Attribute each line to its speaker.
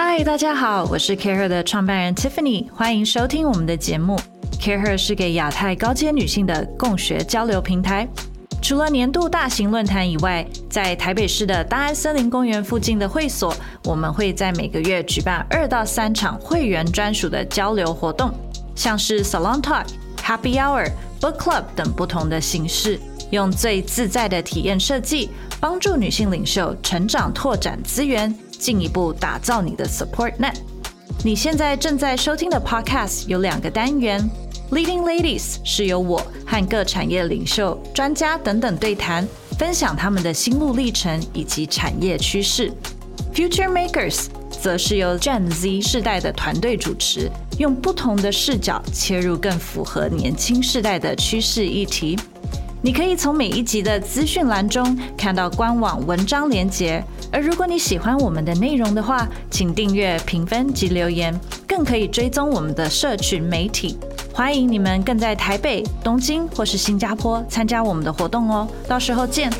Speaker 1: 嗨，大家好，我是 CareHer 的创办人 Tiffany，欢迎收听我们的节目。CareHer 是给亚太高阶女性的共学交流平台。除了年度大型论坛以外，在台北市的大安森林公园附近的会所，我们会在每个月举办二到三场会员专属的交流活动，像是 Salon Talk、Happy Hour、Book Club 等不同的形式，用最自在的体验设计，帮助女性领袖成长、拓展资源，进一步打造你的 Support Net。你现在正在收听的 Podcast 有两个单元。Leading Ladies 是由我和各产业领袖、专家等等对谈，分享他们的心路历程以及产业趋势。Future Makers 则是由 Gen Z 世代的团队主持，用不同的视角切入更符合年轻世代的趋势议题。你可以从每一集的资讯栏中看到官网文章连接，而如果你喜欢我们的内容的话，请订阅、评分及留言，更可以追踪我们的社群媒体。欢迎你们更在台北、东京或是新加坡参加我们的活动哦，到时候见。